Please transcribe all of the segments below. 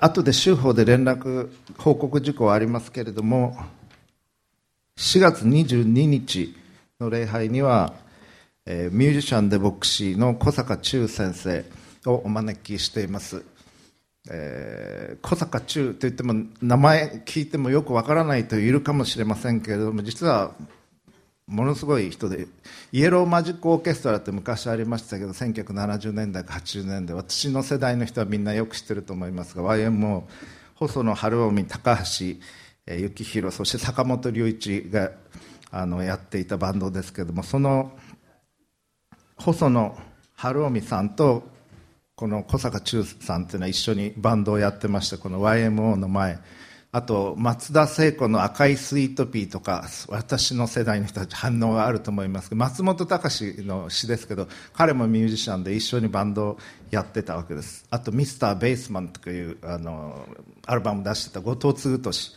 後で州法で連絡報告事項はありますけれども4月22日の礼拝には、えー、ミュージシャンで牧師の小坂忠先生をお招きしています、えー、小坂忠といっても名前聞いてもよくわからない人いるかもしれませんけれども実はものすごい人でイエローマジックオーケストラって昔ありましたけど1970年代80年代私の世代の人はみんなよく知ってると思いますが YMO 細野晴臣高橋幸宏そして坂本龍一があのやっていたバンドですけどもその細野晴臣さんとこの小坂忠さんっていうのは一緒にバンドをやってましてこの YMO の前あと松田聖子の「赤いスイートピー」とか私の世代の人たち反応があると思いますけど松本隆の詩ですけど彼もミュージシャンで一緒にバンドをやってたわけです。あと「ミスター・ベースマン」というあのアルバム出してた後藤嗣俊、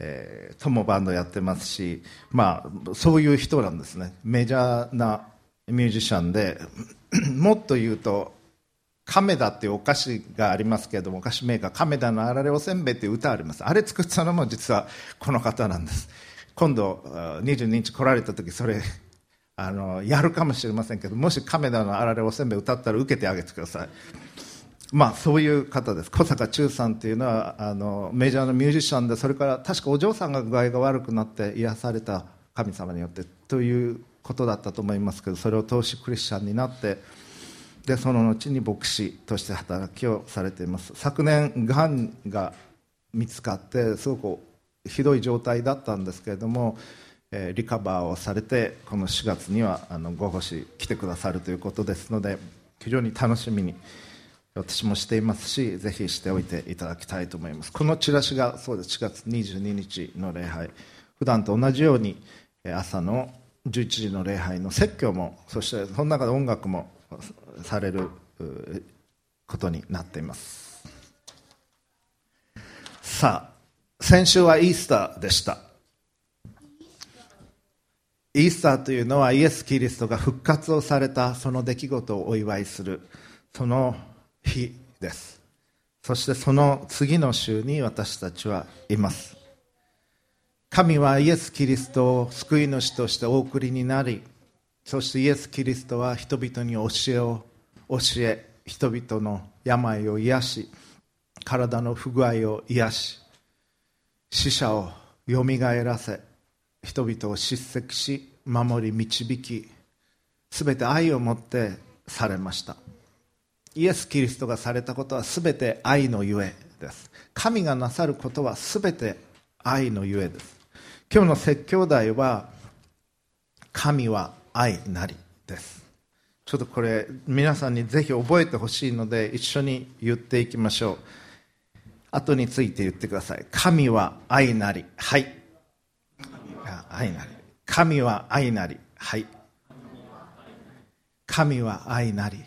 えー、ともバンドやってますし、まあ、そういう人なんですね。メジャーなミュージシャンでもっと言うと亀田っていうお菓子がありますけれどもお菓子メーカー亀田のあられおせんべいっていう歌あります。あれ作ったのも実はこの方なんです。今度22日来られた時それあのやるかもしれませんけどもし亀田のあられおせんべい歌ったら受けてあげてください。まあそういう方です。小坂忠さんっていうのはあのメジャーのミュージシャンでそれから確かお嬢さんが具合が悪くなって癒された神様によってということだったと思いますけどそれを通しクリスチャンになってでその後に牧師として働きをされています。昨年がんが見つかってすごくひどい状態だったんですけれども、えー、リカバーをされてこの4月にはあのご奉仕来てくださるということですので非常に楽しみに私もしていますしぜひしておいていただきたいと思います。このチラシがそうです。4月22日の礼拝。普段と同じように朝の11時の礼拝の説教もそしてその中で音楽もされることになっています。さあ先週はイースターでした。イースターというのはイエス・キリストが復活をされたその出来事をお祝いするその日です。そしてその次の週に私たちはいます。神はイエス・キリストを救い主としてお送りになりそしてイエス・キリストは人々に教えを教え人々の病を癒し体の不具合を癒し死者をよみがえらせ人々を叱責し守り導きすべて愛をもってされました。イエス・キリストがされたことはすべて愛のゆえです。神がなさることはすべて愛のゆえです。今日の説教題は神は愛なりです。ちょっとこれ皆さんにぜひ覚えてほしいので一緒に言っていきましょう。後について言ってください。神は愛なり。はい。愛なり。神は愛なり。はい。神は愛なり。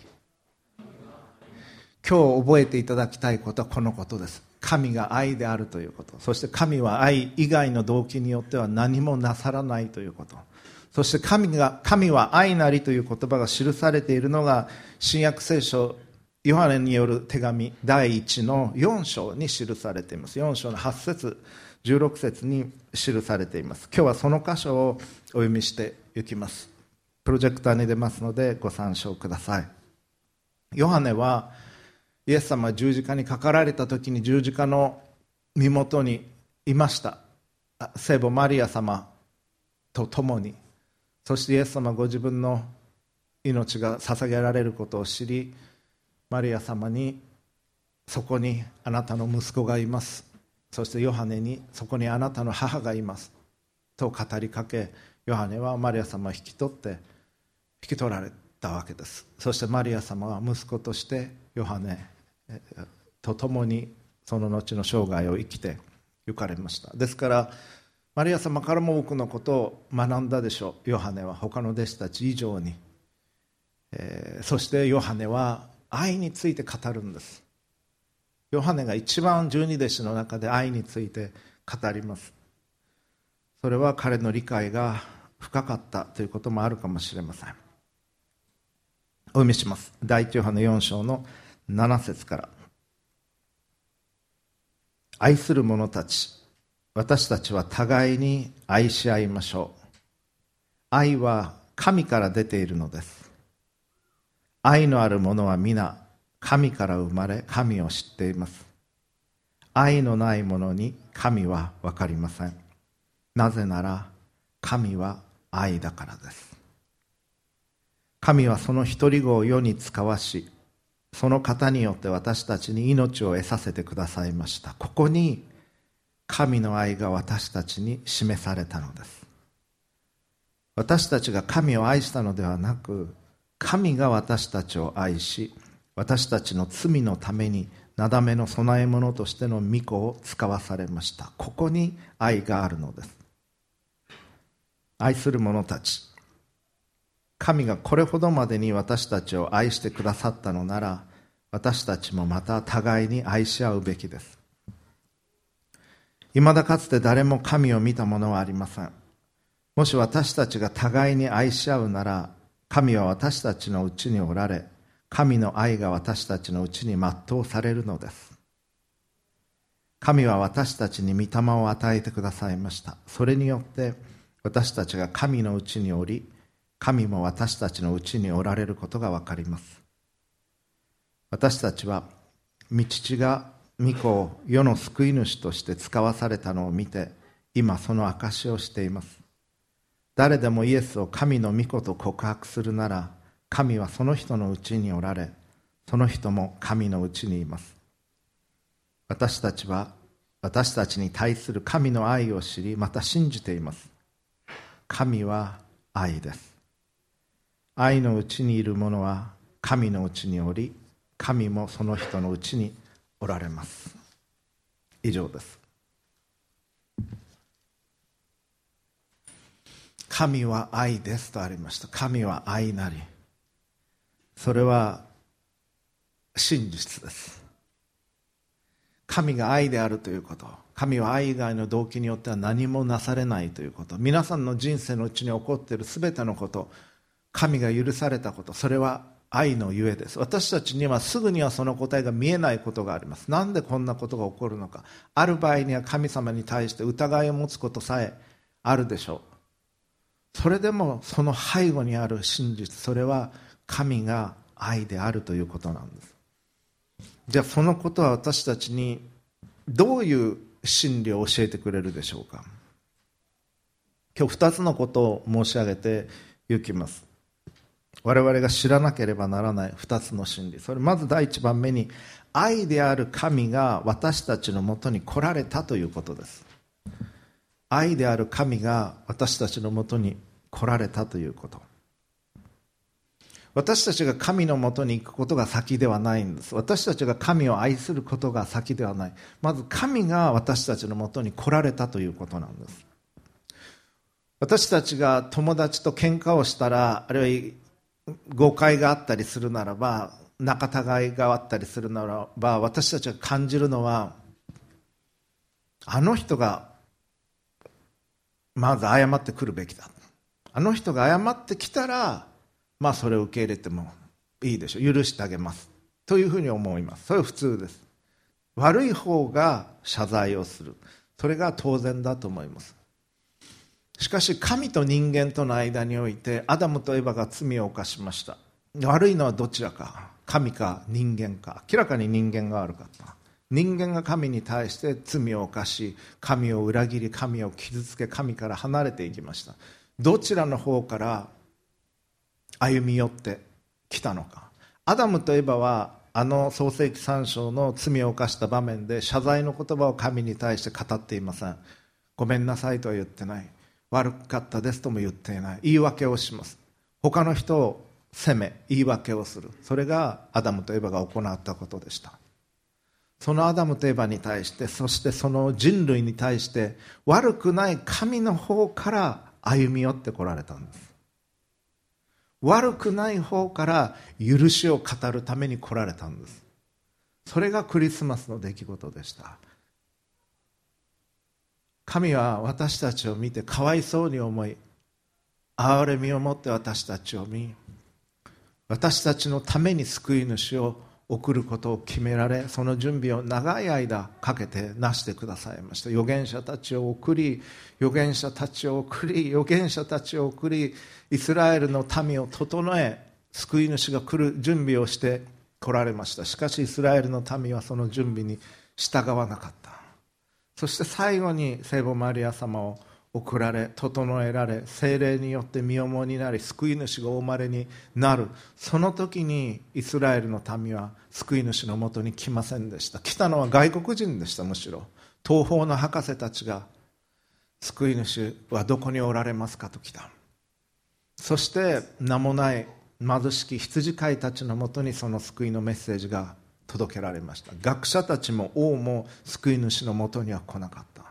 今日覚えていただきたいことはこのことです。神が愛であるということ。そして神は愛以外の動機によっては何もなさらないということ。そして神が神は愛なりという言葉が記されているのが新約聖書ヨハネによる手紙第1の4章に記されています。4章の8節16節に記されています。今日はその箇所をお読みしていきます。プロジェクターに出ますのでご参照ください。ヨハネはイエス様十字架にかかられた時に十字架の身元にいました。聖母マリア様と共にそしてイエス様ご自分の命が捧げられることを知りマリア様にそこにあなたの息子がいます。そしてヨハネにそこにあなたの母がいます。と語りかけヨハネはマリア様を引き取って引き取られたわけです。そしてマリア様は息子としてヨハネと共にその後の生涯を生きて行かれました。ですからマリア様からも多くのことを学んだでしょう。ヨハネは他の弟子たち以上に、えー、そしてヨハネは愛について語るんです。ヨハネが一番十二弟子の中で愛について語ります。それは彼の理解が深かったということもあるかもしれません。お読みします。第一ヨハネ4章の7節から。愛する者たち私たちは互いに愛し合いましょう。愛は神から出ているのです。愛のある者は皆神から生まれ神を知っています。愛のない者に神は分かりません。なぜなら神は愛だからです。神はその一人子を世に使わしその方によって私たちに命を得させてくださいました。ここに神の愛が私たちに示されたのです。私たちが神を愛したのではなく神が私たちを愛し私たちの罪のためになだめの供え物としての御子を使わされました。ここに愛があるのです。愛する者たち。神がこれほどまでに私たちを愛してくださったのなら私たちもまた互いに愛し合うべきです。未だかつて誰も神を見た者はありません。もし私たちが互いに愛し合うなら神は私たちのうちにおられ神の愛が私たちのうちに全うされるのです。神は私たちに御霊を与えてくださいました。それによって私たちが神のうちにおり神も私たちのうちにおられることが分かります。私たちは御父が御子を世の救い主として使わされたのを見て今その証しをしています。誰でもイエスを神の御子と告白するなら神はその人のうちにおられその人も神のうちにいます。私たちは私たちに対する神の愛を知りまた信じています。神は愛です。愛のうちにいる者は神のうちにおり神もその人のうちにおられます。以上です。神は愛ですとありました。神は愛なり。それは真実です。神が愛であるということ。神は愛以外の動機によっては何もなされないということ。皆さんの人生のうちに起こっている全てのこと。神が許されたこと。それは愛のゆえです。私たちにはすぐにはその答えが見えないことがあります。なんでこんなことが起こるのか。ある場合には神様に対して疑いを持つことさえあるでしょう。それでもその背後にある真実。それは神が愛であるということなんです。じゃあそのことは私たちにどういう真理を教えてくれるでしょうか。今日2つのことを申し上げていきます。我々が知らなければならない2つの真理。それまず第1番目に愛である神が私たちのもとに来られたということです。愛である神が私たちのもとに来られたということ。私たちが神のもとに行くことが先ではないんです。私たちが神を愛することが先ではない。まず神が私たちのもとに来られたということなんです。私たちが友達と喧嘩をしたらあるいは誤解があったりするならば仲違いがあったりするならば私たちが感じるのはあの人がまず謝ってくるべきだ。あの人が謝ってきたらまあそれを受け入れてもいいでしょう。許してあげます。というふうに思います。それは普通です。悪い方が謝罪をする。それが当然だと思います。しかし神と人間との間においてアダムとエバが罪を犯しました。悪いのはどちらか。神か人間か。明らかに人間が悪かった。人間が神に対して罪を犯し神を裏切り神を傷つけ神から離れていきました。どちらの方から歩み寄ってきたのか。アダムとエバはあの創世紀3章の罪を犯した場面で謝罪の言葉を神に対して語っていません。ごめんなさいとは言ってない。悪かったですとも言っていない。言い訳をします。他の人を責め言い訳をする。それがアダムとエバが行ったことでした。そのアダムとエバに対してそしてその人類に対して悪くない神の方から歩み寄ってこられたんです。悪くない方から許しを語るために来られたんです。それがクリスマスの出来事でした。神は私たちを見てかわいそうに思い憐れみを持って私たちを見私たちのために救い主を送ることを決められその準備を長い間かけてなしてくださいました。預言者たちを送り預言者たちを送り預言者たちを送りイスラエルの民を整え救い主が来る準備をして来られました。しかしイスラエルの民はその準備に従わなかった。そして最後に聖母マリア様を送られ整えられ精霊によって身重になり救い主がお生まれになる。その時にイスラエルの民は救い主のもとに来ませんでした。来たのは外国人でしたむしろ。東方の博士たちが救い主はどこにおられますかと来た。そして名もない貧しき羊飼いたちのもとにその救いのメッセージが届けられました。学者たちも王も救い主のもとには来なかった。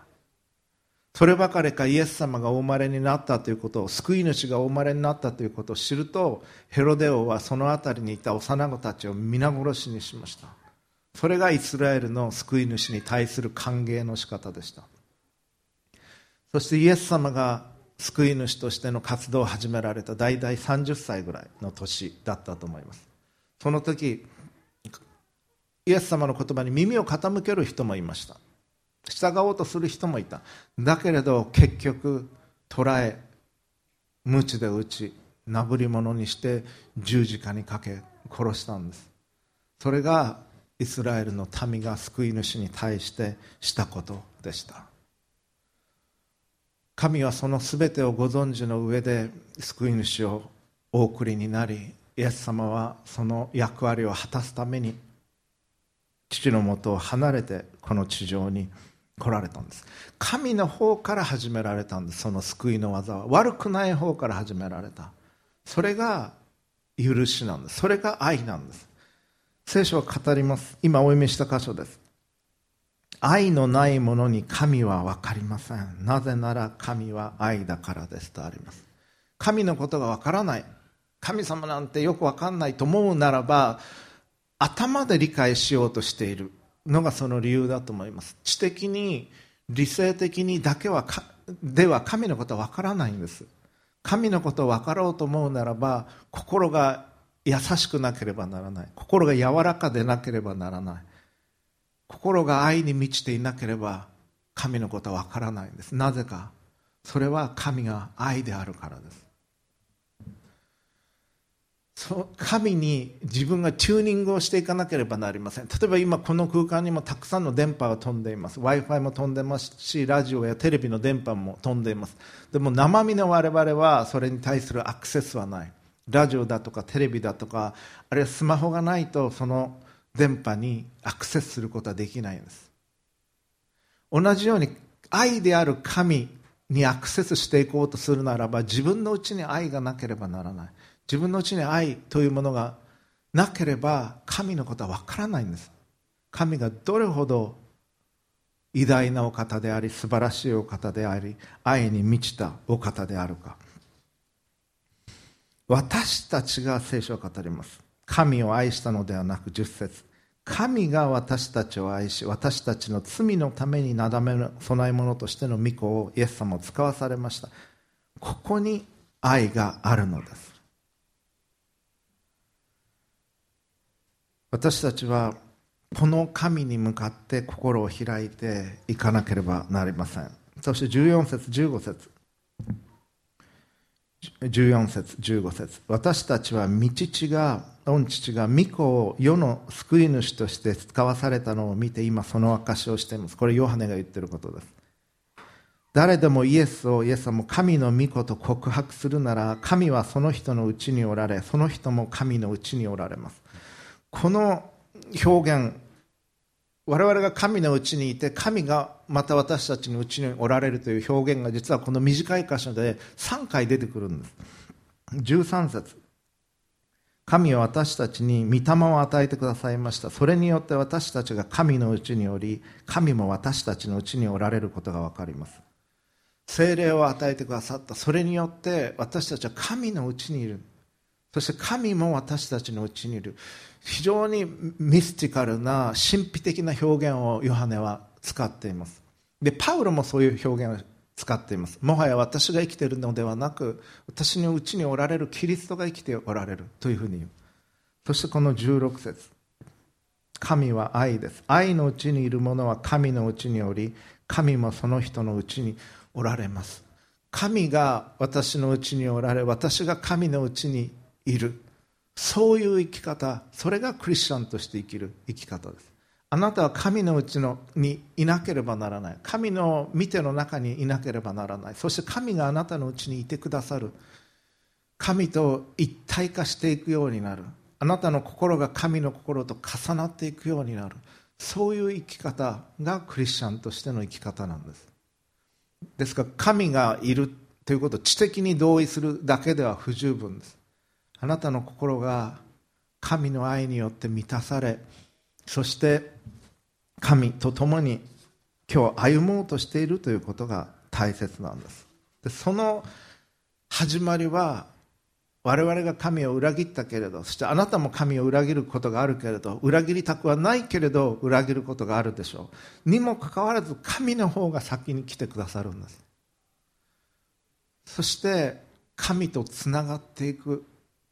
そればかりかイエス様がお生まれになったということを救い主がお生まれになったということを知るとヘロデ王はその辺りにいた幼子たちを皆殺しにしました。それがイスラエルの救い主に対する歓迎の仕方でした。そしてイエス様が救い主としての活動を始められた大体30歳ぐらいの年だったと思います。その時イエス様の言葉に耳を傾ける人もいました。従おうとする人もいた。だけれど結局捕らえ鞭で打ちなぶり物にして十字架にかけ殺したんです。それがイスラエルの民が救い主に対してしたことでした。神はその全てをご存知の上で救い主をお送りになりイエス様はその役割を果たすために父のもとを離れてこの地上に来られたんです。神の方から始められたんですその救いの技は。悪くない方から始められた。それが許しなんです。それが愛なんです。聖書は語ります。今お読みした箇所です。愛のないものに神は分かりません。なぜなら神は愛だからですとあります。神のことが分からない。神様なんてよく分かんないと思うならば頭で理解しようとしているのがその理由だと思います。知的に理性的にだけはでは神のことは分からないんです。神のことを分かろうと思うならば心が優しくなければならない。心が柔らかでなければならない。心が愛に満ちていなければ神のことは分からないんです。なぜか。それは神が愛であるからです。そ神に自分がチューニングをしていかなければなりません。例えば今この空間にもたくさんの電波が飛んでいます。W i f i も飛んでますしラジオやテレビの電波も飛んでいます。でも生身の我々はそれに対するアクセスはない。ラジオだとかテレビだとかあるいはスマホがないとその電波にアクセスすることはできないんです。同じように愛である神にアクセスしていこうとするならば自分のうちに愛がなければならない。自分のうちに愛というものがなければ神のことは分からないんです。神がどれほど偉大なお方であり素晴らしいお方であり愛に満ちたお方であるか。私たちが聖書を語ります。神を愛したのではなく十節。神が私たちを愛し私たちの罪のためになだめの供え物としての御子をイエス様を使わされました。ここに愛があるのです。私たちはこの神に向かって心を開いていかなければなりません。そして14節15節。14節15節。私たちは御父が御父が御子を世の救い主として使わされたのを見て今その証をしています。これヨハネが言っていることです。誰でもイエスをイエス様神の御子と告白するなら神はその人のうちにおられその人も神のうちにおられます。この表現我々が神のうちにいて神がまた私たちのうちにおられるという表現が実はこの短い箇所で3回出てくるんです。13節。神は私たちに御霊を与えてくださいました。それによって私たちが神のうちにおり神も私たちのうちにおられることが分かります。精霊を与えてくださった。それによって私たちは神のうちにいる。そして神も私たちのうちにいる。非常にミスティカルな神秘的な表現をヨハネは使っています。でパウロもそういう表現を使っています。もはや私が生きているのではなく私のうちにおられるキリストが生きておられる。というふうに言う。そしてこの16節。神は愛です。愛のうちにいる者は神のうちにおり神もその人のうちにおられます。神が私のうちにおられ私が神のうちにいる。そういう生き方それがクリスチャンとして生きる生き方です。あなたは神のうちのにいなければならない。神の見ての中にいなければならない。そして神があなたのうちにいてくださる。神と一体化していくようになる。あなたの心が神の心と重なっていくようになる。そういう生き方がクリスチャンとしての生き方なんです。ですから神がいるということを知的に同意するだけでは不十分です。あなたの心が神の愛によって満たされそして神と共に今日歩もうとしているということが大切なんです。でその始まりは我々が神を裏切ったけれどそしてあなたも神を裏切ることがあるけれど裏切りたくはないけれど裏切ることがあるでしょう。にもかかわらず神の方が先に来てくださるんです。そして神とつながっていく。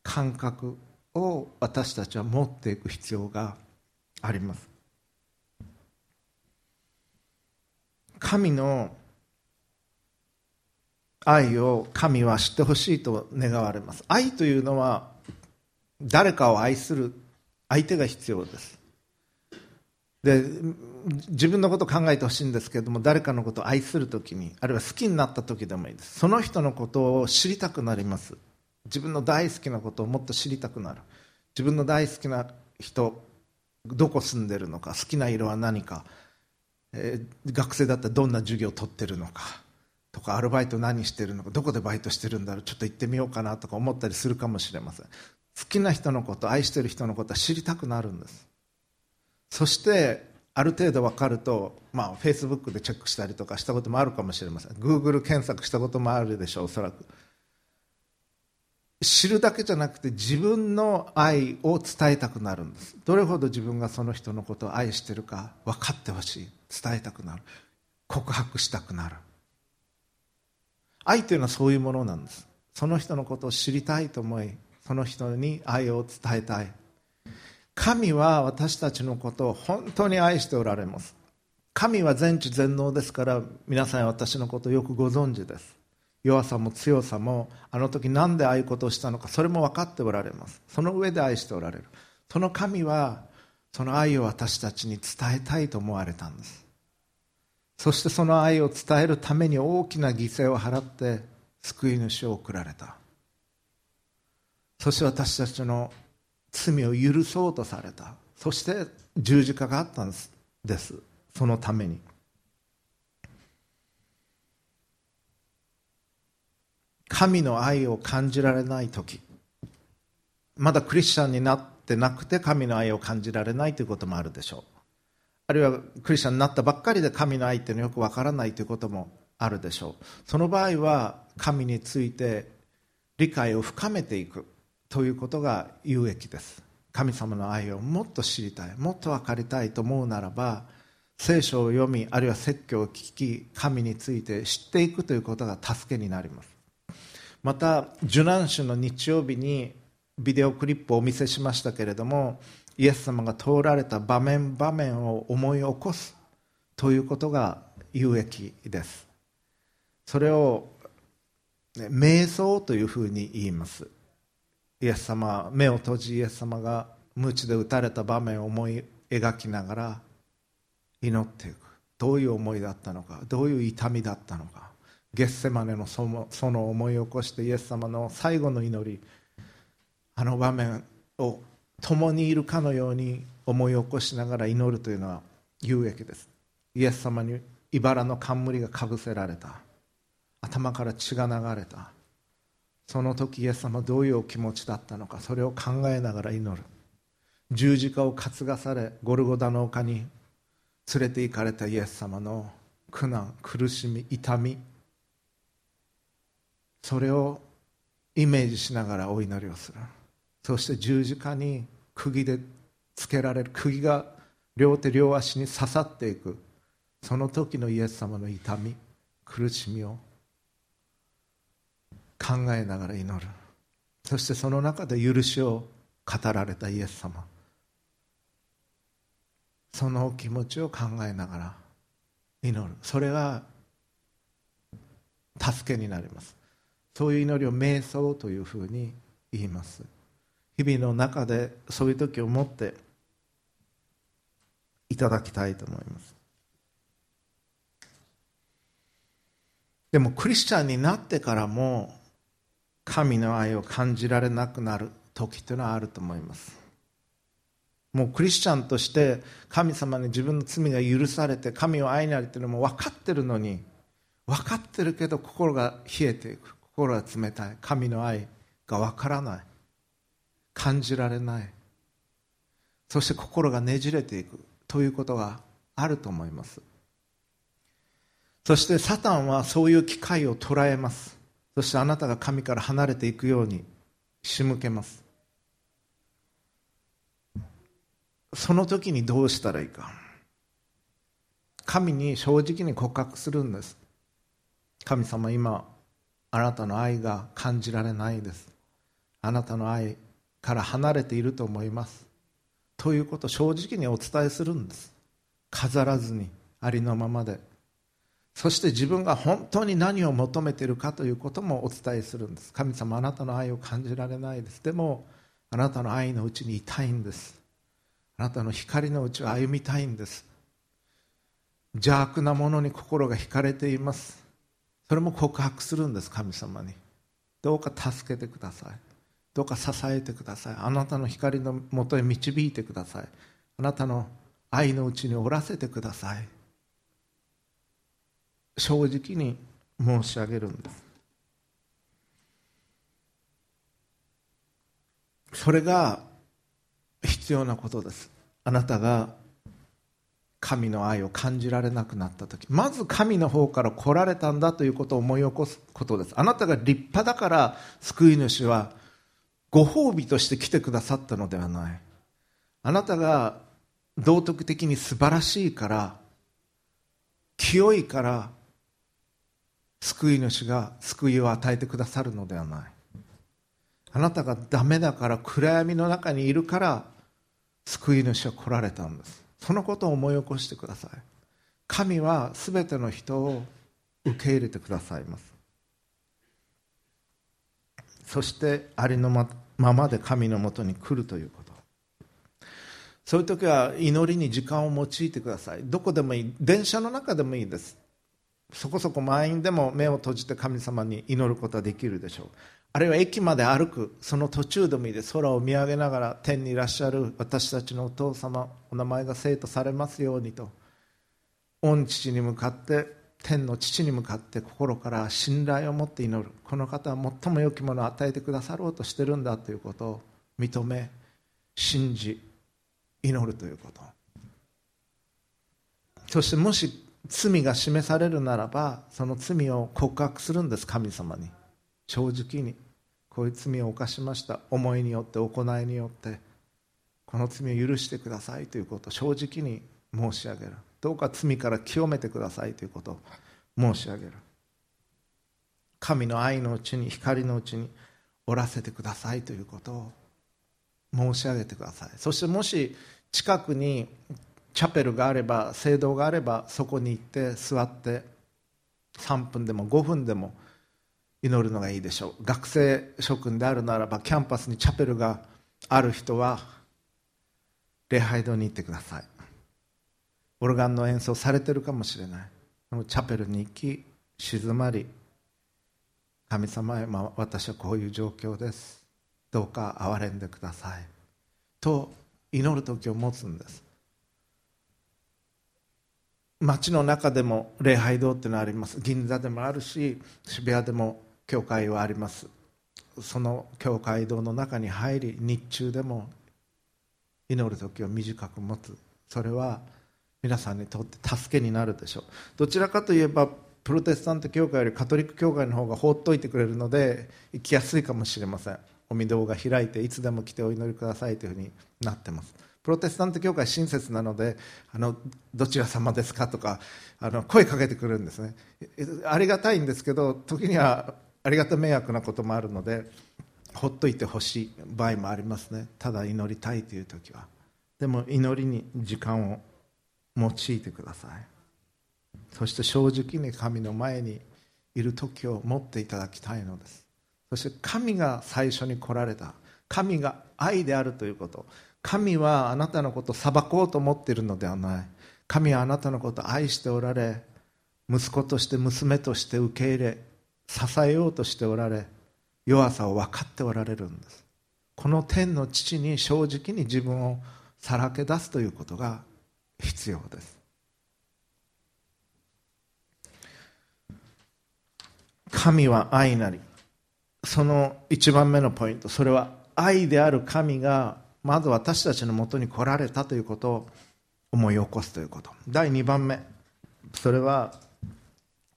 感覚を私たちは持っていく必要があります。神の愛を神は知ってほしいと願われます。愛というのは誰かを愛する相手が必要です。で自分のことを考えてほしいんですけれども誰かのことを愛するときにあるいは好きになった時でもいいです。その人のことを知りたくなります。自分の大好きなことをもっと知りたくなる。自分の大好きな人どこ住んでるのか好きな色は何か、えー、学生だったらどんな授業を取ってるのか。とかアルバイト何してるのか。どこでバイトしてるんだろう。ちょっと行ってみようかなとか思ったりするかもしれません。好きな人のこと愛してる人のことは知りたくなるんです。そしてある程度分かると、まあ、フェイスブックでチェックしたりとかしたこともあるかもしれません。グーグル検索したこともあるでしょうおそらく。知るだけじゃなくて自分の愛を伝えたくなるんです。どれほど自分がその人のことを愛してるか分かってほしい。伝えたくなる。告白したくなる。愛というのはそういうものなんです。その人のことを知りたいと思いその人に愛を伝えたい。神は私たちのことを本当に愛しておられます。神は全知全能ですから皆さん私のことをよくご存知です。弱さも強さもあの時何でああいうことをしたのかそれも分かっておられます。その上で愛しておられる。その神はその愛を私たちに伝えたいと思われたんです。そしてその愛を伝えるために大きな犠牲を払って救い主を送られた。そして私たちの罪を許そうとされた。そして十字架があったんです。そのために。神の愛を感じられない時。まだクリスチャンになってなくて神の愛を感じられないということもあるでしょう。あるいはクリスチャンになったばっかりで神の愛っていうのよくわからないということもあるでしょう。その場合は神について理解を深めていくということが有益です。神様の愛をもっと知りたいもっと分かりたいと思うならば聖書を読みあるいは説教を聞き神について知っていくということが助けになります。また受難週の日曜日にビデオクリップをお見せしましたけれどもイエス様が通られた場面場面を思い起こすということが有益です。それを瞑想というふうに言います。イエス様目を閉じイエス様が鞭で打たれた場面を思い描きながら祈っていく。どういう思いだったのかどういう痛みだったのか。ゲッセマネのその思い起こしてイエス様の最後の祈りあの場面を共にいるかのように思い起こしながら祈るというのは有益です。イエス様に茨の冠がかぶせられた。頭から血が流れた。その時イエス様どういうお気持ちだったのかそれを考えながら祈る。十字架を担がされゴルゴダの丘に連れて行かれたイエス様の苦難苦しみ痛みそれをイメージしながらお祈りをする。そして十字架に釘でつけられる釘が両手両足に刺さっていく。その時のイエス様の痛み苦しみを考えながら祈る。そしてその中で許しを語られたイエス様。その気持ちを考えながら祈る。それが助けになります。そういう祈りを瞑想というふうに言います。日々の中でそういう時を持っていただきたいと思います。でもクリスチャンになってからも神の愛を感じられなくなる時というのはあると思います。もうクリスチャンとして神様に自分の罪が許されて神を愛になるというのも分かってるのに分かってるけど心が冷えていく。心が冷たい。神の愛が分からない。感じられない。そして心がねじれていく。ということがあると思います。そしてサタンはそういう機会を捉えます。そしてあなたが神から離れていくように仕向けます。その時にどうしたらいいか。神に正直に告白するんです。神様今あなたの愛が感じられないです。あなたの愛から離れていると思います。ということを正直にお伝えするんです。飾らずにありのままで。そして自分が本当に何を求めているかということもお伝えするんです。神様あなたの愛を感じられないです。でもあなたの愛のうちにいたいんです。あなたの光のうちを歩みたいんです。邪悪なものに心が惹かれています。それも告白するんです神様に。どうか助けてください。どうか支えてください。あなたの光のもとへ導いてください。あなたの愛のうちにおらせてください。正直に申し上げるんです。それが必要なことです。あなたが神の愛を感じられなくなった時まず神の方から来られたんだということを思い起こすことです。あなたが立派だから救い主はご褒美として来てくださったのではない。あなたが道徳的に素晴らしいから清いから救い主が救いを与えてくださるのではない。あなたがダメだから暗闇の中にいるから救い主は来られたんです。そのことを思い起こしてください。神は全ての人を受け入れてくださいます。そしてありのままで神のもとに来るということ。そういう時は祈りに時間を用いてください。どこでもいい。電車の中でもいいです。そこそこ満員でも目を閉じて神様に祈ることはできるでしょう。あるいは駅まで歩くその途中でもいいで空を見上げながら天にいらっしゃる私たちのお父様お名前が生徒されますようにと御父に向かって天の父に向かって心から信頼を持って祈る。この方は最も良きものを与えてくださろうとしてるんだということを認め信じ祈るということ。そしてもし罪が示されるならばその罪を告白するんです神様に。正直に。こういう罪を犯しました。思いによって行いによってこの罪を許してくださいということを正直に申し上げる。どうか罪から清めてくださいということを申し上げる。神の愛のうちに光のうちにおらせてくださいということを申し上げてください。そしてもし近くにチャペルがあれば聖堂があればそこに行って座って3分でも5分でも祈るのがいいでしょう。学生諸君であるならばキャンパスにチャペルがある人は礼拝堂に行ってください。オルガンの演奏されてるかもしれない。チャペルに行き静まり神様へ、まあ、私はこういう状況です。どうか憐れんでください。と祈る時を持つんです。街の中でも礼拝堂っていうのはあります。銀座でもあるし渋谷でも教会はあります。その教会堂の中に入り日中でも祈る時を短く持つ。それは皆さんにとって助けになるでしょう。どちらかといえばプロテスタント教会よりカトリック教会の方が放っておいてくれるので行きやすいかもしれません。お御堂が開いていつでも来てお祈りくださいというふうになってます。プロテスタント教会親切なのであのどちら様ですかとかあの声かけてくるんですね。ありがたいんですけど時にはありがた迷惑なこともあるのでほっといてほしい場合もありますね。ただ祈りたいという時は。でも祈りに時間を用いてください。そして正直に神の前にいる時を持っていただきたいのです。そして神が最初に来られた。神が愛であるということ。神はあなたのことを裁こうと思っているのではない。神はあなたのことを愛しておられ息子として娘として受け入れ支えようとしておられ弱さを分かっておられるんです。この天の父に正直に自分をさらけ出すということが必要です。神は愛なりその一番目のポイントそれは愛である神がまず私たちのもとに来られたということを思い起こすということ。第2番目それは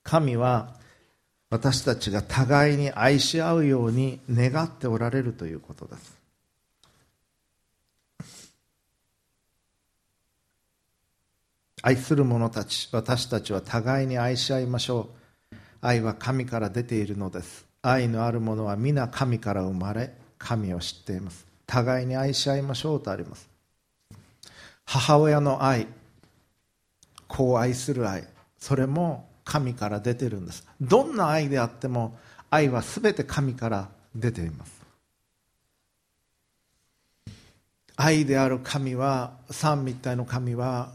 神は私たちが互いに愛し合うように願っておられるということです。愛する者たち私たちは互いに愛し合いましょう。愛は神から出ているのです。愛のある者は皆神から生まれ神を知っています。互いに愛し合いましょうとあります。母親の愛子を愛する愛それも神から出てるんです。どんな愛であっても愛は全て神から出ています。愛である神は三密体の神は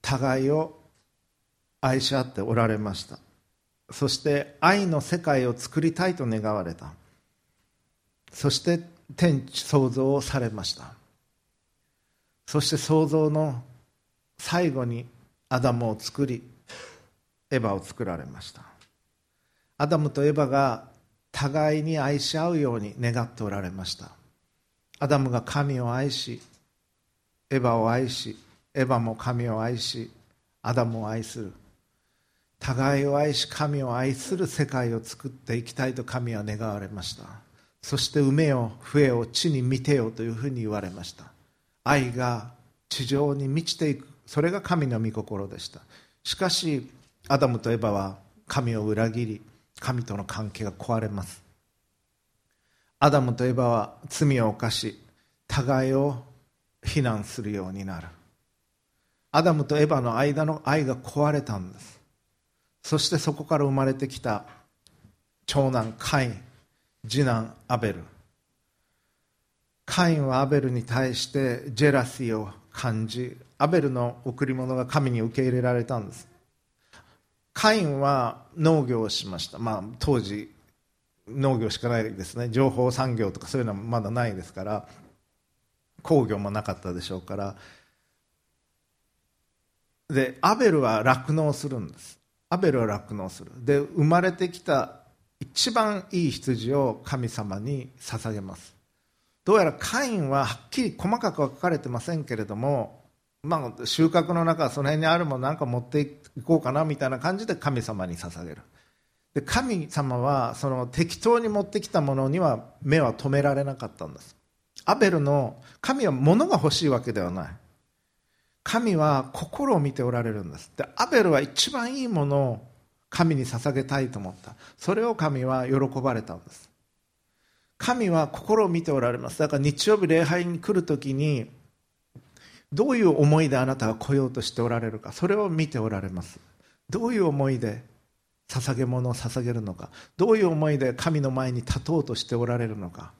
互いを愛し合っておられました。そして愛の世界を作りたいと願われた。そして天地創造をされました。そして創造の最後にアダムを作りエヴァを作られました。アダムとエヴァが互いに愛し合うように願っておられました。アダムが神を愛しエヴァを愛しエヴァも神を愛しアダムを愛する。互いを愛し神を愛する世界を作っていきたいと神は願われました。そして産めよ増えよ地に満ちよというふうに言われました。愛が地上に満ちていく。それが神の御心でした。しかしアダムとエバは神を裏切り神との関係が壊れます。アダムとエバは罪を犯し互いを非難するようになる。アダムとエバの間の愛が壊れたんです。そしてそこから生まれてきた長男カイン次男アベル。カインはアベルに対してジェラシーを感じアベルの贈り物が神に受け入れられたんです。カインは農業をしました、まあ、当時農業しかないですね。情報産業とかそういうのはまだないですから工業もなかったでしょうから。でアベルは酪農するんです。アベルは酪農する。で生まれてきた一番いい羊を神様に捧げます。どうやらカインははっきり細かくは書かれてませんけれども、まあ、収穫の中その辺にあるものなんか持っていこうかなみたいな感じで神様に捧げる。で神様はその適当に持ってきたものには目は止められなかったんです。アベルの神は物が欲しいわけではない。神は心を見ておられるんです。でアベルは一番いいものを神に捧げたいと思った。それを神は喜ばれたんです。神は心を見ておられます。だから日曜日礼拝に来るときにどういう思いであなたが来ようとしておられるかそれを見ておられます。どういう思いで捧げ物を捧げるのかどういう思いで神の前に立とうとしておられるのか。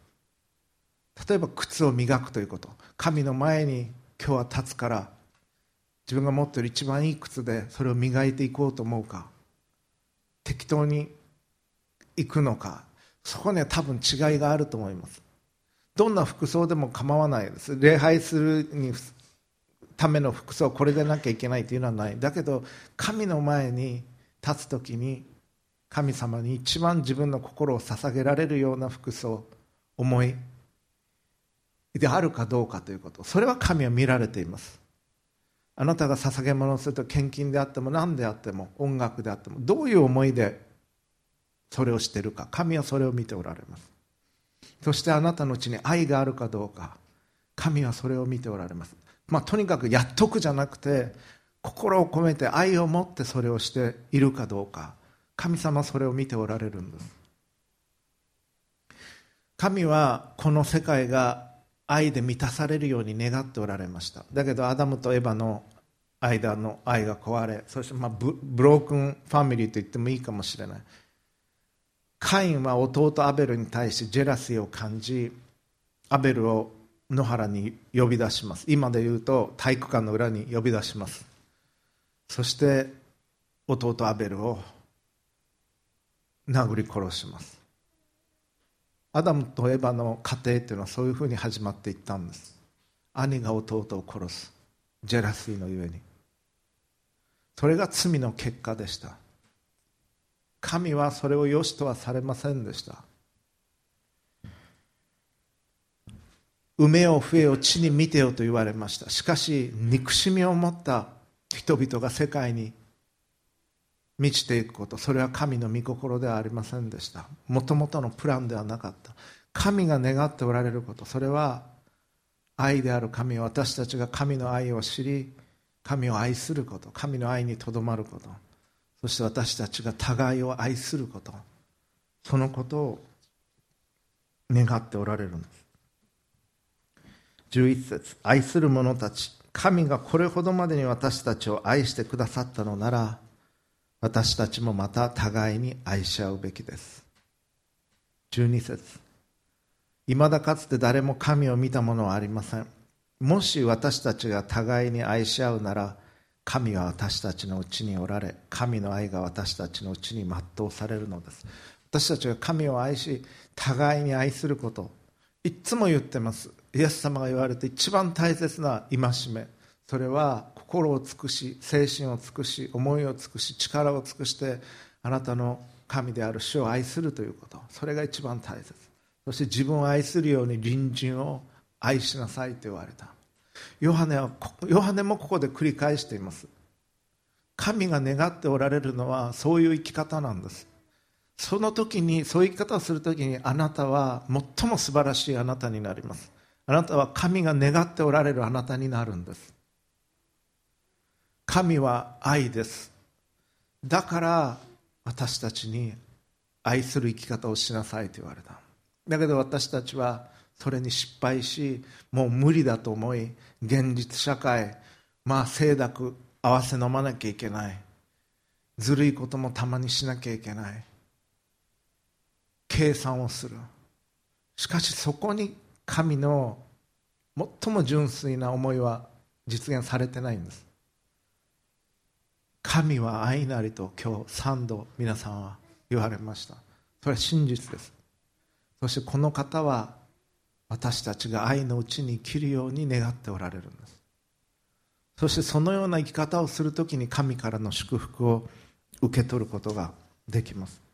例えば靴を磨くということ。神の前に今日は立つから自分が持っている一番いい靴でそれを磨いていこうと思うか。適当に行くのか。そこには多分違いがあると思います。どんな服装でも構わないです。礼拝するにための服装これでなきゃいけないというのはない。だけど神の前に立つ時に神様に一番自分の心を捧げられるような服装思いであるかどうかということ。それは神は見られています。あなたが捧げ物をすると献金であっても何であっても音楽であってもどういう思いでそれをしてるか。神はそれを見ておられます。そしてあなたのうちに愛があるかどうか。神はそれを見ておられます、まあ、とにかくやっとくじゃなくて心を込めて愛を持ってそれをしているかどうか。神様それを見ておられるんです。神はこの世界が愛で満たされるように願っておられました。だけどアダムとエバの間の愛が壊れそしてまあブブロークンファミリーと言ってもいいかもしれない。カインは弟アベルに対してジェラシーを感じアベルを野原に呼び出します。今で言うと体育館の裏に呼び出します。そして弟アベルを殴り殺します。アダムとエバの家庭っていうのはそういうふうに始まっていったんです。兄が弟を殺す。ジェラシーのゆえに。それが罪の結果でした。神はそれを良しとはされませんでした。梅を笛を地に見てよと言われました。しかし憎しみを持った人々が世界に満ちていくことそれは神の御心ではありませんでした。もともとのプランではなかった。神が願っておられることそれは愛である神を私たちが神の愛を知り神を愛すること神の愛にとどまること。そして私たちが互いを愛すること。そのことを願っておられるんです。11節愛する者たち神がこれほどまでに私たちを愛してくださったのなら私たちもまた互いに愛し合うべきです。12節いまだかつて誰も神を見たものはありません。もし私たちが互いに愛し合うなら神は私たちのうちにおられ神の愛が私たちのうちに全うされるのです。私たちが神を愛し互いに愛することいつも言ってます。イエス様が言われて一番大切な戒めそれは心を尽くし精神を尽くし思いを尽くし力を尽くしてあなたの神である主を愛するということ。それが一番大切。そして自分を愛するように隣人を愛しなさいと言われた。ヨハネはヨハネもここで繰り返しています。神が願っておられるのはそういう生き方なんです。その時にそういう生き方をする時にあなたは最も素晴らしいあなたになります。あなたは神が願っておられるあなたになるんです。神は愛です。だから私たちに愛する生き方をしなさいと言われた。だけど私たちはそれに失敗しもう無理だと思い現実社会まあ清濁合わせ飲まなきゃいけない。ずるいこともたまにしなきゃいけない。計算をする。しかしそこに神の最も純粋な思いは実現されてないんです。神は愛なりと今日3度皆さんは言われました。それは真実です。そしてこの方は私たちが愛のうちに生きるように願っておられるんです。そしてそのような生き方をするときに神からの祝福を受け取ることができます。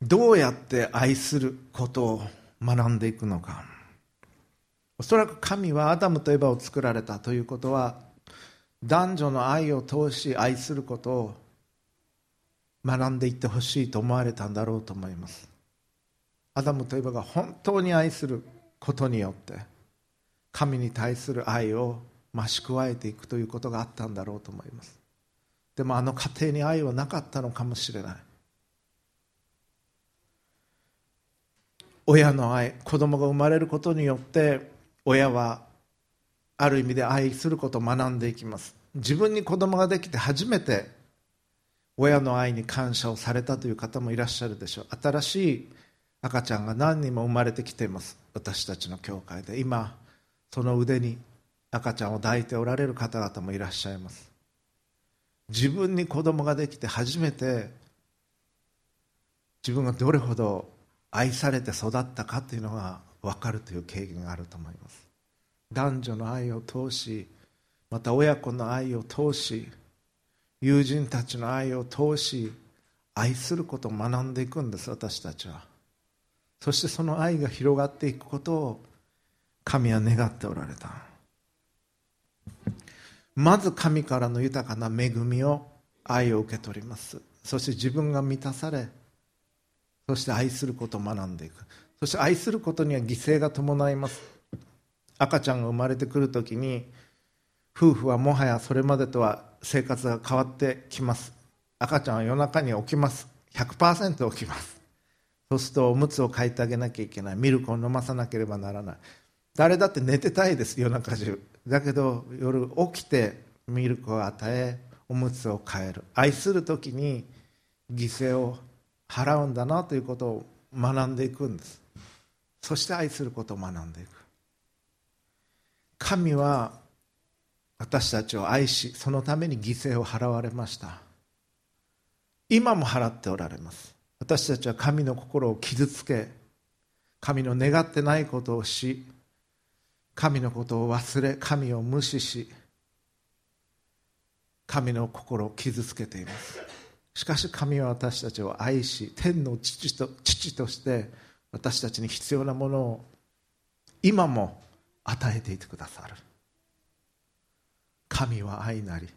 どうやって愛することを学んでいくのか。おそらく神はアダムとエバを作られたということは男女の愛を通し愛することを学んでいってほしいと思われたんだろうと思います。アダムとエバが本当に愛することによって神に対する愛を増し加えていくということがあったんだろうと思います。でもあの家庭に愛はなかったのかもしれない。親の愛子供が生まれることによって親はある意味で愛することを学んでいきます。自分に子供ができて初めて親の愛に感謝をされたという方もいらっしゃるでしょう。新しい赤ちゃんが何人も生まれてきています。私たちの教会で。今その腕に赤ちゃんを抱いておられる方々もいらっしゃいます。自分に子供ができて初めて自分がどれほど愛されて育ったかというのが分かるという経験があると思います。男女の愛を通しまた親子の愛を通し友人たちの愛を通し愛することを学んでいくんです私たちは。そしてその愛が広がっていくことを神は願っておられた。まず神からの豊かな恵みを愛を受け取ります。そして自分が満たされそして愛することを学んでいく。そして愛することには犠牲が伴います。赤ちゃんが生まれてくるときに夫婦はもはやそれまでとは生活が変わってきます。赤ちゃんは夜中に起きます。100%起きます。そうするとおむつを替えてあげなきゃいけない。ミルクを飲まさなければならない。誰だって寝てたいです夜中中。だけど夜起きてミルクを与えおむつを変える。愛する時に犠牲を払うんだなということを学んでいくんです。そして愛することを学んでいく。神は私たちを愛しそのために犠牲を払われました。今も払っておられます。私たちは神の心を傷つけ神の願ってないことをし神のことを忘れ神を無視し神の心を傷つけています。しかし神は私たちを愛し天の父と父として私たちに必要なものを今も与えていてくださる。神は愛なり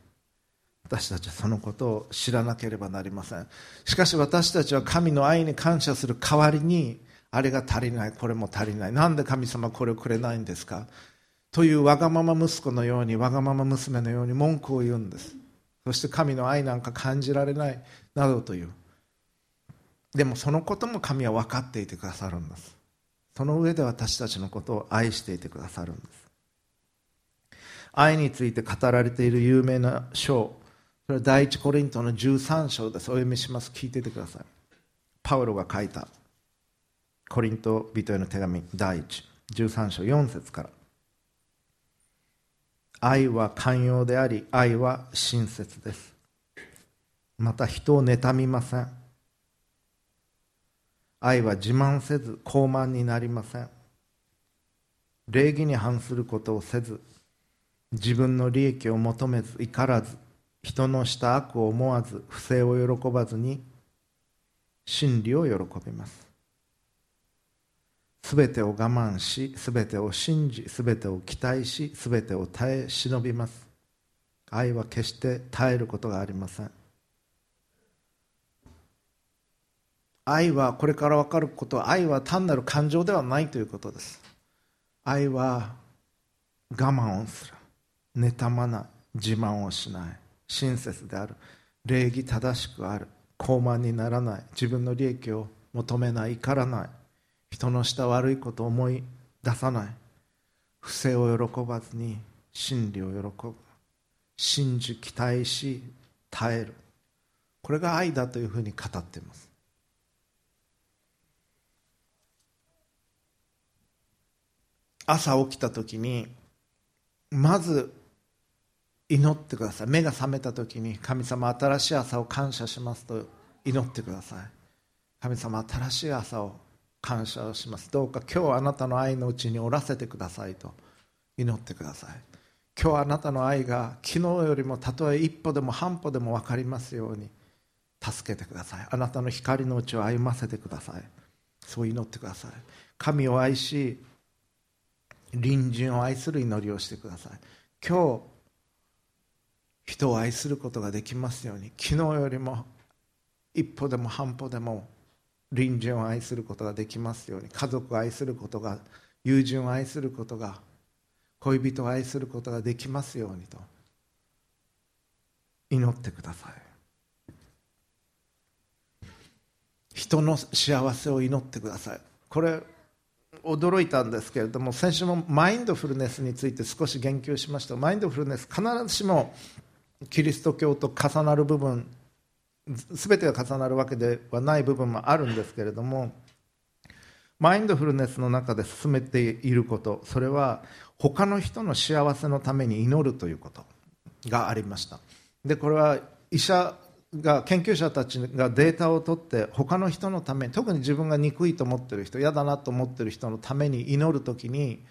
私たちはそのことを知らなければなりません。しかし私たちは神の愛に感謝する代わりにあれが足りないこれも足りない。なんで神様これをくれないんですか？というわがまま息子のようにわがまま娘のように文句を言うんです。そして神の愛なんか感じられないなどという。でもそのことも神は分かっていてくださるんです。その上で私たちのことを愛していてくださるんです。愛について語られている有名な章それは第一コリントの13章ですお読みします。聞いててください。パウロが書いたコリント人への手紙第一。13章4節から。愛は寛容であり愛は親切です。また人を妬みません。愛は自慢せず傲慢になりません。礼儀に反することをせず自分の利益を求めず怒らず人のした悪を思わず不正を喜ばずに真理を喜びます。すべてを我慢しすべてを信じすべてを期待しすべてを耐え忍びます。愛は決して耐えることがありません。愛はこれから分かることは愛は単なる感情ではないということです。愛は我慢をする。妬まない。自慢をしない。親切である。礼儀正しくある。傲慢にならない。自分の利益を求めない。怒らない。人のした悪いことを思い出さない。不正を喜ばずに真理を喜ぶ。信じ期待し耐える。これが愛だというふうに語っています。朝起きた時にまず祈ってください。目が覚めた時に神様新しい朝を感謝しますと祈ってください。神様新しい朝を感謝をします。どうか今日あなたの愛のうちにおらせてくださいと。祈ってください。今日あなたの愛が昨日よりもたとえ一歩でも半歩でも分かりますように助けてください。あなたの光のうちを歩ませてください。そう祈ってください。神を愛し隣人を愛する祈りをしてください。今日人を愛することができますように昨日よりも一歩でも半歩でも隣人を愛することができますように家族を愛することが友人を愛することが恋人を愛することができますようにと祈ってください。人の幸せを祈ってください。これ驚いたんですけれども先週もマインドフルネスについて少し言及しました。マインドフルネス必ずしもキリスト教と重なる部分全てが重なるわけではない部分もあるんですけれどもマインドフルネスの中で進めていることそれは他の人の幸せのために祈るということがありました。でこれは医者が研究者たちがデータを取って他の人のために特に自分が憎いと思っている人嫌だなと思っている人のために祈る時に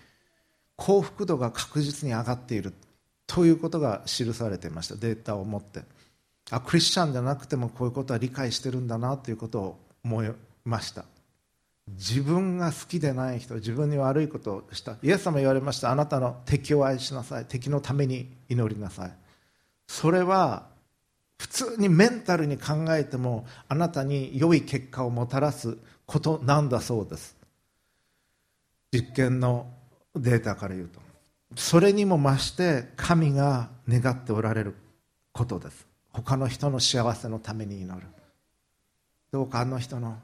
幸福度が確実に上がっているということが記されていましたデータを持って。あクリスチャンじゃなくてもこういうことは理解してるんだなということを思いました。自分が好きでない人自分に悪いことをした。イエス様言われました。あなたの敵を愛しなさい。敵のために祈りなさい。それは普通にメンタルに考えてもあなたに良い結果をもたらすことなんだそうです。実験のデータから言うと。それにも増して神が願っておられることです。他の人の幸せのために祈る。どうかあの人の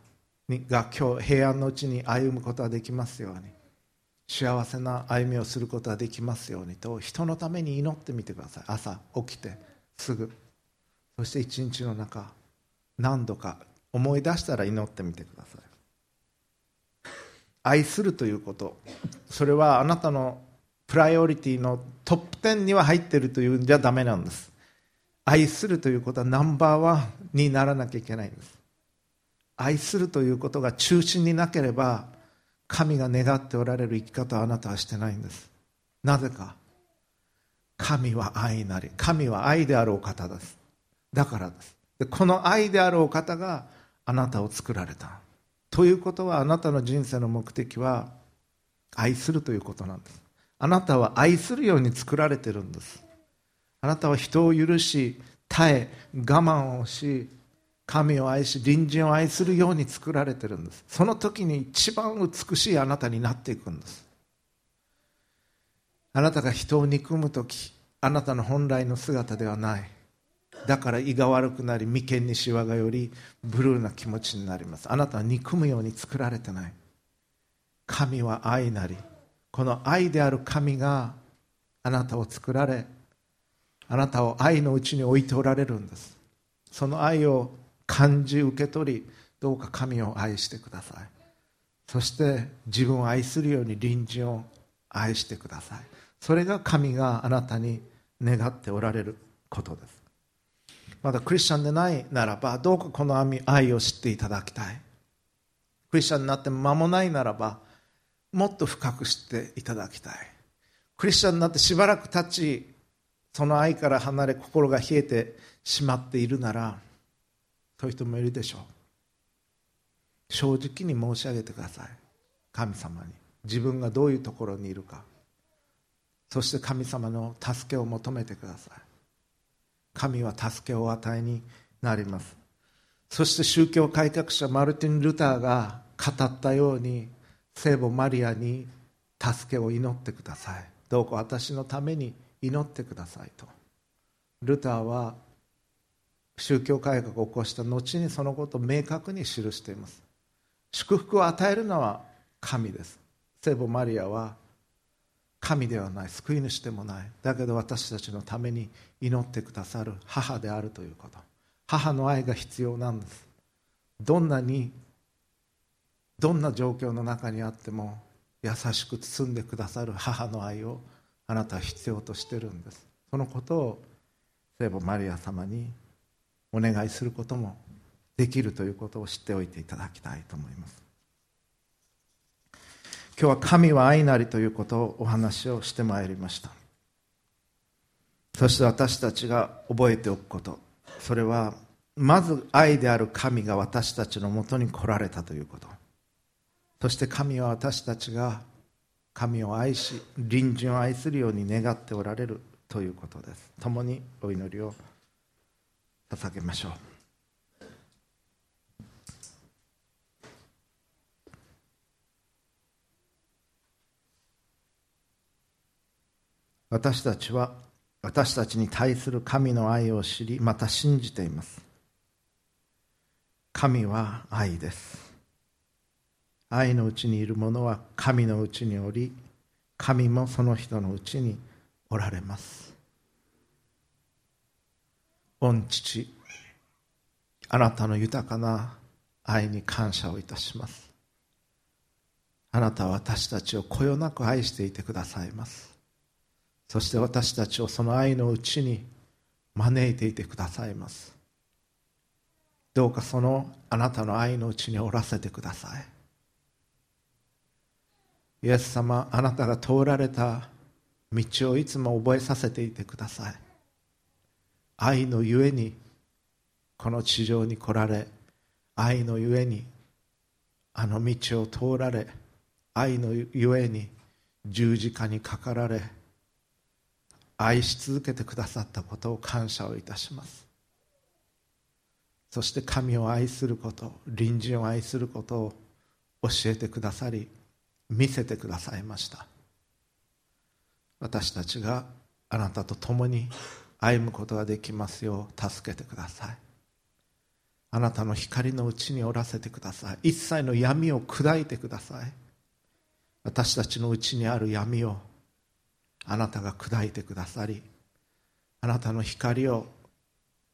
が今日平安のうちに歩むことができますように。幸せな歩みをすることができますように。と人のために祈ってみてください。朝起きてすぐ。そして一日の中何度か思い出したら祈ってみてください。愛するということ。それはあなたのプライオリティのトップ10には入ってるというんじゃダメなんです。愛するということはナンバーワンにならなきゃいけないんです。愛するということが中心になければ神が願っておられる生き方をあなたはしてないんです。なぜか。神は愛なり神は愛であるお方です。だからです。でこの愛であるお方があなたを作られた。ということはあなたの人生の目的は愛するということなんです。あなたは愛するように作られてるんです。あなたは人を許し耐え我慢をし神を愛し隣人を愛するように作られてるんです。その時に一番美しいあなたになっていくんです。あなたが人を憎む時あなたの本来の姿ではない。だから胃が悪くなり眉間にしわがよりブルーな気持ちになります。あなたは憎むように作られてない。神は愛なりこの愛である神があなたを作られあなたを愛のうちに置いておられるんです。その愛を感じ受け取りどうか神を愛してください。そして自分を愛するように隣人を愛してください。それが神があなたに願っておられることです。まだクリスチャンでないならばどうかこの愛を知っていただきたい。クリスチャンになって間もないならばもっと深く知っていただきたい。クリスチャンになってしばらく経ちその愛から離れ心が冷えてしまっているならそういう人もいるでしょう。正直に申し上げてください。神様に。自分がどういうところにいるか。そして神様の助けを求めてください。神は助けをお与えになります。そして宗教改革者マルティン・ルターが語ったように聖母マリアに助けを祈ってください。どうか私のために祈ってくださいと。ルターは宗教改革を起こした後にそのことを明確に記しています。祝福を与えるのは神です。聖母マリアは神ではない。救い主でもない。だけど私たちのために祈ってくださる母であるということ。母の愛が必要なんです。どんなにどんな状況の中にあっても優しく包んでくださる母の愛をあなたは必要としてるんです。そのことを聖母マリア様にお願いすることもできるということを知っておいていただきたいと思います。今日は神は愛なりということをお話をしてまいりました。そして私たちが覚えておくこと。それはまず愛である神が私たちのもとに来られたということ。そして神は私たちが神を愛し隣人を愛するように願っておられるということです。共にお祈りを捧げましょう。私たちは私たちに対する神の愛を知りまた信じています。神は愛です。愛のうちにいる者は神のうちにおり神もその人のうちにおられます。御父あなたの豊かな愛に感謝をいたします。あなたは私たちをこよなく愛していてくださいます。そして私たちをその愛のうちに招いていてくださいます。どうかそのあなたの愛のうちにおらせてください。イエス様あなたが通られた道をいつも覚えさせていてください。愛のゆえにこの地上に来られ愛のゆえにあの道を通られ愛のゆえに十字架にかかられ愛し続けてくださったことを感謝をいたします。そして神を愛すること隣人を愛することを教えてくださり見せてくださいました。私たちがあなたと共に歩むことができますよう助けてください。あなたの光のうちにおらせてください。一切の闇を砕いてください。私たちのうちにある闇をあなたが砕いてくださりあなたの光を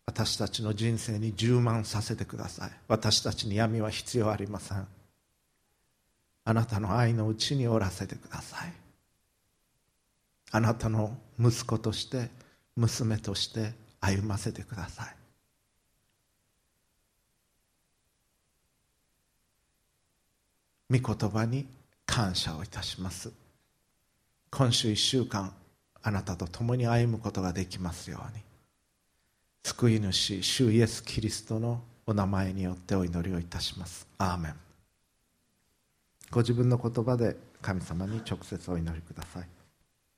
私たちの人生に充満させてください。私たちに闇は必要ありません。あなたの愛のうちにおらせてください。あなたの息子として娘として歩ませてください。御言葉に感謝をいたします。今週1週間あなたと共に歩むことができますように。救い主主イエス・キリストのお名前によってお祈りをいたします。アーメン。ご自分の言葉で神様に直接お祈りください。